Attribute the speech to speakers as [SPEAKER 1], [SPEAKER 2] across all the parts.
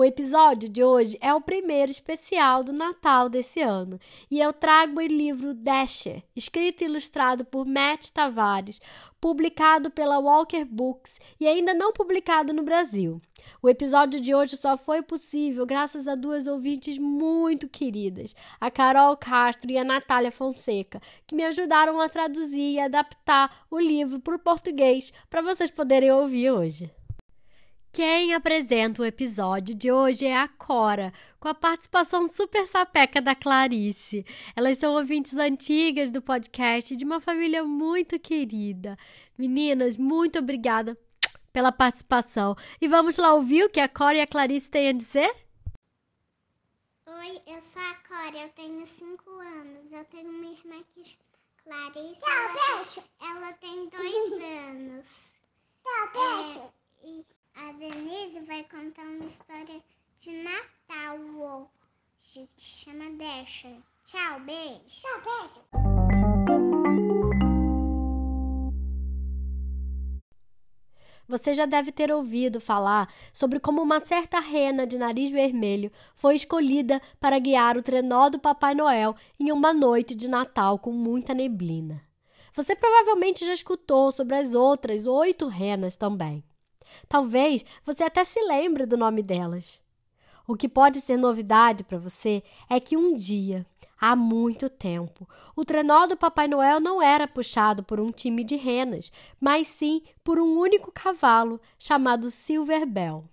[SPEAKER 1] O episódio de hoje é o primeiro especial do Natal desse ano e eu trago o livro Dasher, escrito e ilustrado por Matt Tavares, publicado pela Walker Books e ainda não publicado no Brasil. O episódio de hoje só foi possível graças a duas ouvintes muito queridas, a Carol Castro e a Natália Fonseca, que me ajudaram a traduzir e adaptar o livro para o português para vocês poderem ouvir hoje. Quem apresenta o episódio de hoje é a Cora, com a participação super sapeca da Clarice. Elas são ouvintes antigas do podcast de uma família muito querida. Meninas, muito obrigada pela participação. E vamos lá ouvir o que a Cora e a Clarice têm a dizer?
[SPEAKER 2] Oi, eu sou a Cora, eu tenho 5 anos. Eu tenho uma irmã que Clarice. ela, ela tem 2 anos. É, e a Denise vai contar uma história de Natal hoje, que chama Dasher. Tchau, beijo. Tchau, beijo.
[SPEAKER 1] Você já deve ter ouvido falar sobre como uma certa rena de nariz vermelho foi escolhida para guiar o trenó do Papai Noel em uma noite de Natal com muita neblina. Você provavelmente já escutou sobre as outras oito renas também. Talvez você até se lembre do nome delas. O que pode ser novidade para você é que um dia, há muito tempo, o trenó do Papai Noel não era puxado por um time de renas, mas sim por um único cavalo chamado Silver Bell.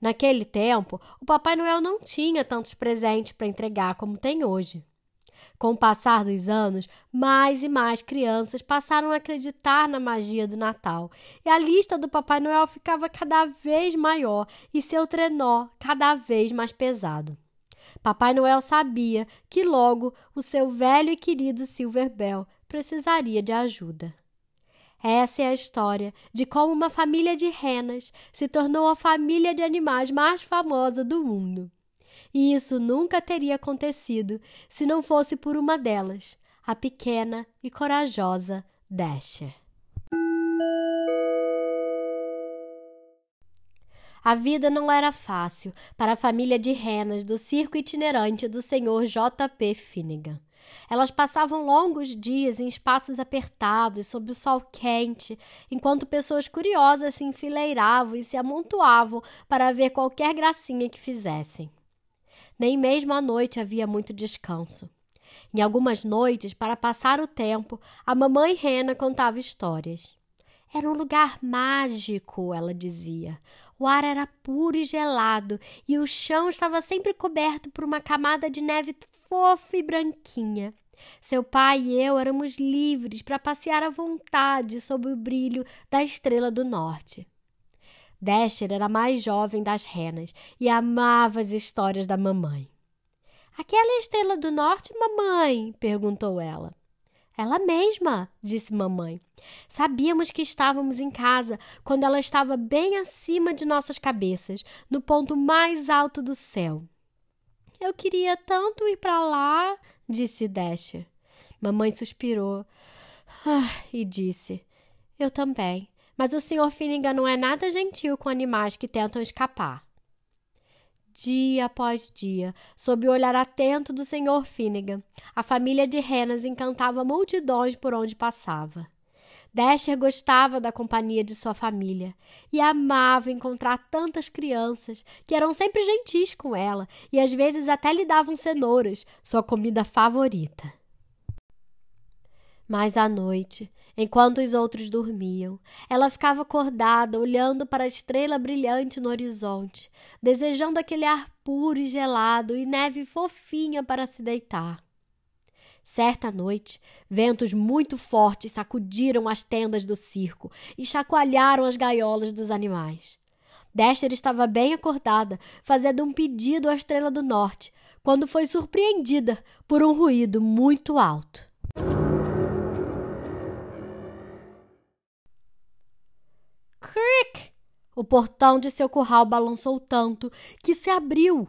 [SPEAKER 1] Naquele tempo, o Papai Noel não tinha tantos presentes para entregar como tem hoje. Com o passar dos anos, mais e mais crianças passaram a acreditar na magia do Natal, e a lista do Papai Noel ficava cada vez maior e seu trenó cada vez mais pesado. Papai Noel sabia que logo o seu velho e querido Silver Bell precisaria de ajuda. Essa é a história de como uma família de renas se tornou a família de animais mais famosa do mundo. E isso nunca teria acontecido se não fosse por uma delas, a pequena e corajosa Dasher. A vida não era fácil para a família de renas do circo itinerante do Sr. J.P. Finnegan. Elas passavam longos dias em espaços apertados, sob o sol quente, enquanto pessoas curiosas se enfileiravam e se amontoavam para ver qualquer gracinha que fizessem. Nem mesmo à noite havia muito descanso. Em algumas noites, para passar o tempo, a mamãe Rena contava histórias. Era um lugar mágico, ela dizia. O ar era puro e gelado e o chão estava sempre coberto por uma camada de neve fofa e branquinha. Seu pai e eu éramos livres para passear à vontade sob o brilho da estrela do norte. Dasher era a mais jovem das renas e amava as histórias da mamãe. Aquela é estrela do norte, mamãe? perguntou ela. Ela mesma, disse mamãe. Sabíamos que estávamos em casa quando ela estava bem acima de nossas cabeças, no ponto mais alto do céu. Eu queria tanto ir para lá, disse Dasher. Mamãe suspirou ah, e disse: Eu também. Mas o Sr. Finnegan não é nada gentil com animais que tentam escapar. Dia após dia, sob o olhar atento do Sr. Finnegan, a família de renas encantava multidões por onde passava. Dasher gostava da companhia de sua família e amava encontrar tantas crianças que eram sempre gentis com ela e às vezes até lhe davam cenouras, sua comida favorita. Mas à noite, enquanto os outros dormiam, ela ficava acordada, olhando para a estrela brilhante no horizonte, desejando aquele ar puro e gelado e neve fofinha para se deitar. Certa noite, ventos muito fortes sacudiram as tendas do circo e chacoalharam as gaiolas dos animais. Dasher estava bem acordada, fazendo um pedido à estrela do norte, quando foi surpreendida por um ruído muito alto. O portão de seu curral balançou tanto que se abriu.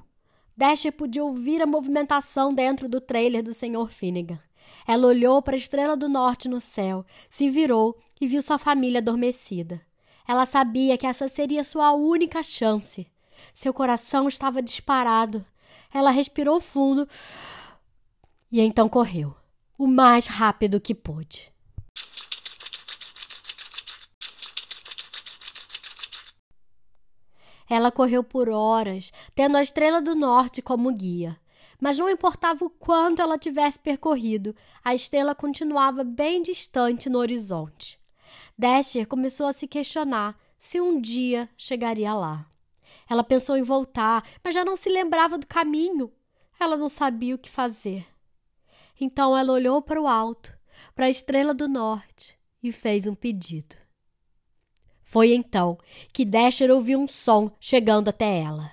[SPEAKER 1] Dasher podia ouvir a movimentação dentro do trailer do Sr. Finnegan. Ela olhou para a estrela do norte no céu, se virou e viu sua família adormecida. Ela sabia que essa seria sua única chance. Seu coração estava disparado. Ela respirou fundo e então correu, o mais rápido que pôde. Ela correu por horas, tendo a estrela do norte como guia. Mas não importava o quanto ela tivesse percorrido, a estrela continuava bem distante no horizonte. Dasher começou a se questionar se um dia chegaria lá. Ela pensou em voltar, mas já não se lembrava do caminho. Ela não sabia o que fazer. Então ela olhou para o alto, para a estrela do norte, e fez um pedido. Foi então que Dasher ouviu um som chegando até ela.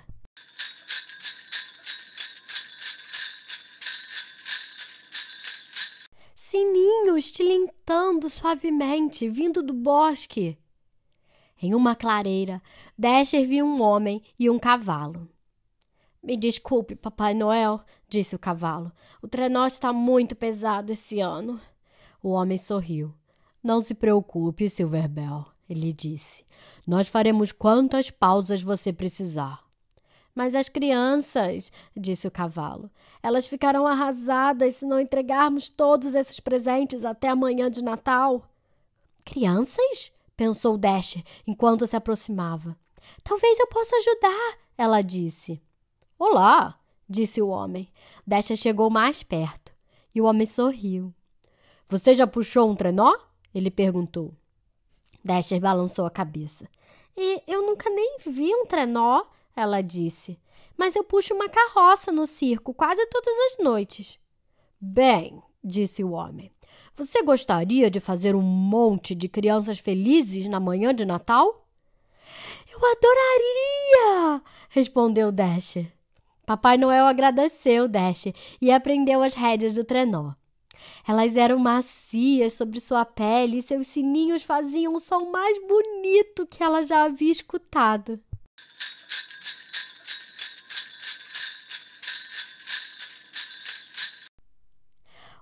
[SPEAKER 1] Sininhos tilintando suavemente, vindo do bosque. Em uma clareira, Dasher viu um homem e um cavalo. Me desculpe, Papai Noel, disse o cavalo. O trenó está muito pesado esse ano. O homem sorriu. Não se preocupe, Silverbell ele disse. Nós faremos quantas pausas você precisar. Mas as crianças, disse o cavalo, elas ficarão arrasadas se não entregarmos todos esses presentes até amanhã de Natal. Crianças? pensou Dasher enquanto se aproximava. Talvez eu possa ajudar, ela disse. Olá, disse o homem. Dasher chegou mais perto e o homem sorriu. Você já puxou um trenó? Ele perguntou. Dasher balançou a cabeça. E eu nunca nem vi um trenó, ela disse. Mas eu puxo uma carroça no circo quase todas as noites. Bem, disse o homem, você gostaria de fazer um monte de crianças felizes na manhã de Natal? Eu adoraria! respondeu Dasher. Papai Noel agradeceu Dasher e aprendeu as rédeas do trenó. Elas eram macias sobre sua pele e seus sininhos faziam o som mais bonito que ela já havia escutado.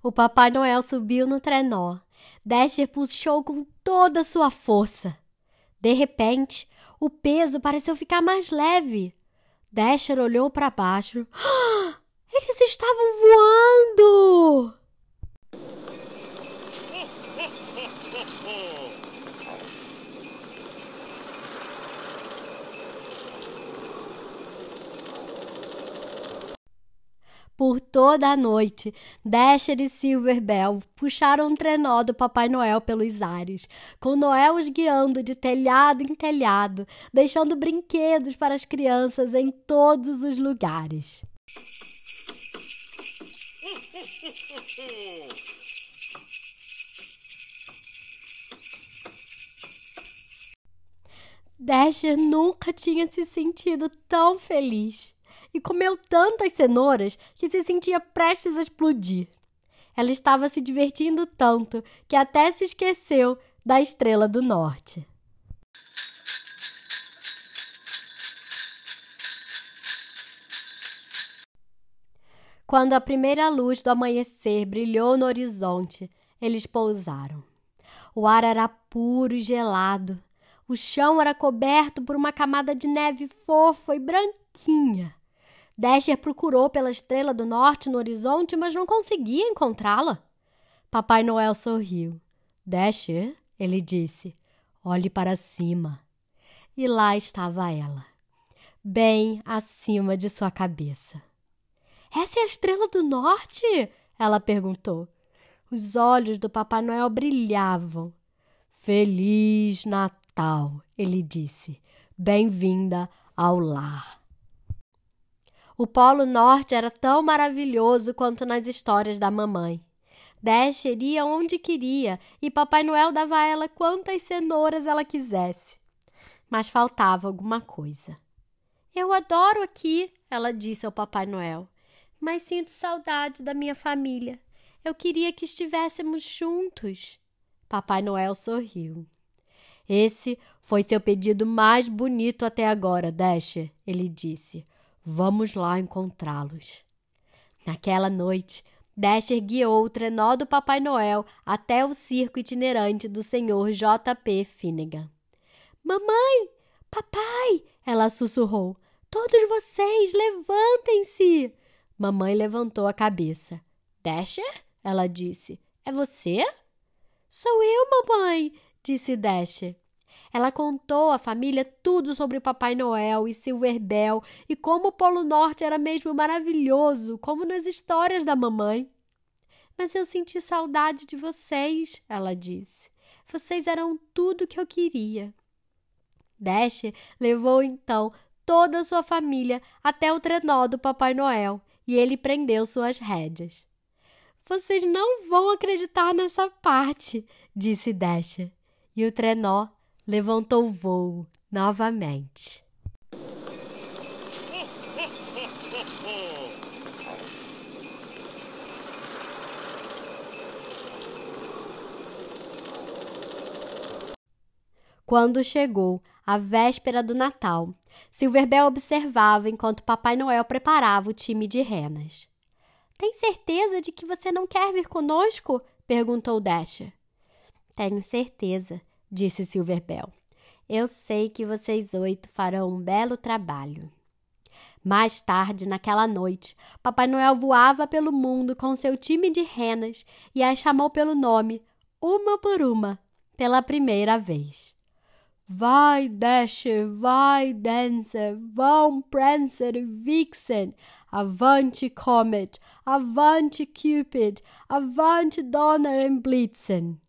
[SPEAKER 1] O Papai Noel subiu no trenó. Dasher puxou com toda a sua força. De repente, o peso pareceu ficar mais leve. Dasher olhou para baixo. Eles estavam voando! Por toda a noite, Dasher e Silverbell puxaram um trenó do Papai Noel pelos ares, com Noel os guiando de telhado em telhado, deixando brinquedos para as crianças em todos os lugares. Dasher nunca tinha se sentido tão feliz e comeu tantas cenouras que se sentia prestes a explodir. Ela estava se divertindo tanto que até se esqueceu da estrela do norte. Quando a primeira luz do amanhecer brilhou no horizonte, eles pousaram. O ar era puro e gelado. O chão era coberto por uma camada de neve fofa e branquinha. Dasher procurou pela estrela do norte no horizonte, mas não conseguia encontrá-la. Papai Noel sorriu. Dasher, ele disse, olhe para cima. E lá estava ela, bem acima de sua cabeça. Essa é a estrela do norte? Ela perguntou. Os olhos do Papai Noel brilhavam. Feliz Natal, ele disse. Bem-vinda ao lar. O Polo Norte era tão maravilhoso quanto nas histórias da mamãe. Dasher ia onde queria e Papai Noel dava a ela quantas cenouras ela quisesse. Mas faltava alguma coisa. Eu adoro aqui, ela disse ao Papai Noel, mas sinto saudade da minha família. Eu queria que estivéssemos juntos. Papai Noel sorriu. Esse foi seu pedido mais bonito até agora, Dasher, ele disse. Vamos lá encontrá-los. Naquela noite, Dasher guiou o trenó do Papai Noel até o circo itinerante do Sr. J.P. Finnegan. Mamãe! Papai! Ela sussurrou. Todos vocês, levantem-se! Mamãe levantou a cabeça. Dasher? Ela disse. É você? Sou eu, mamãe, disse Dasher. Ela contou à família tudo sobre Papai Noel e Silver Bell e como o Polo Norte era mesmo maravilhoso, como nas histórias da mamãe. Mas eu senti saudade de vocês, ela disse. Vocês eram tudo que eu queria. Dasher levou então toda a sua família até o trenó do Papai Noel e ele prendeu suas rédeas. Vocês não vão acreditar nessa parte, disse Dasher. E o trenó levantou voo novamente. Quando chegou a véspera do Natal, Silverbell observava enquanto Papai Noel preparava o time de renas. Tem certeza de que você não quer vir conosco? perguntou Dasher. Tenho certeza, disse Silverbell. Eu sei que vocês oito farão um belo trabalho. Mais tarde, naquela noite, Papai Noel voava pelo mundo com seu time de renas e as chamou pelo nome, uma por uma, pela primeira vez. Vai, Dasher, vai, Dancer, vão, Prancer e Vixen, avante, Comet, avante, Cupid, avante, Donner e Blitzen.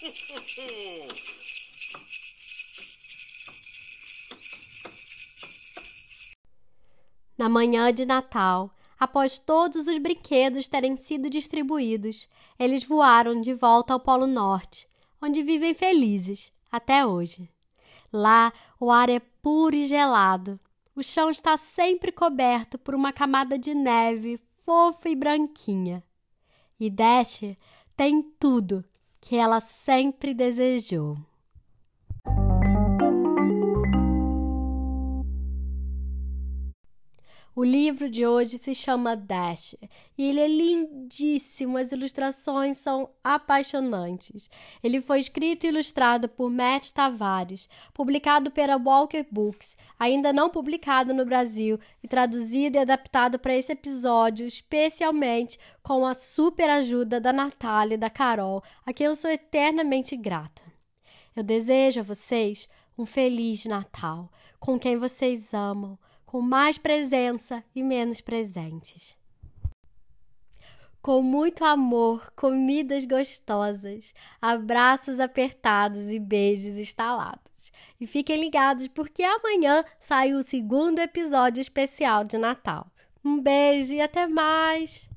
[SPEAKER 1] Na manhã de Natal, após todos os brinquedos terem sido distribuídos, eles voaram de volta ao Polo Norte, onde vivem felizes até hoje. Lá, o ar é puro e gelado. O chão está sempre coberto por uma camada de neve fofa e branquinha. E Dash tem tudo que ela sempre desejou. O livro de hoje se chama Dash e ele é lindíssimo, as ilustrações são apaixonantes. Ele foi escrito e ilustrado por Matt Tavares, publicado pela Walker Books, ainda não publicado no Brasil e traduzido e adaptado para esse episódio, especialmente com a super ajuda da Natália e da Carol, a quem eu sou eternamente grata. Eu desejo a vocês um feliz Natal com quem vocês amam com mais presença e menos presentes. Com muito amor, comidas gostosas, abraços apertados e beijos estalados. E fiquem ligados porque amanhã sai o segundo episódio especial de Natal. Um beijo e até mais!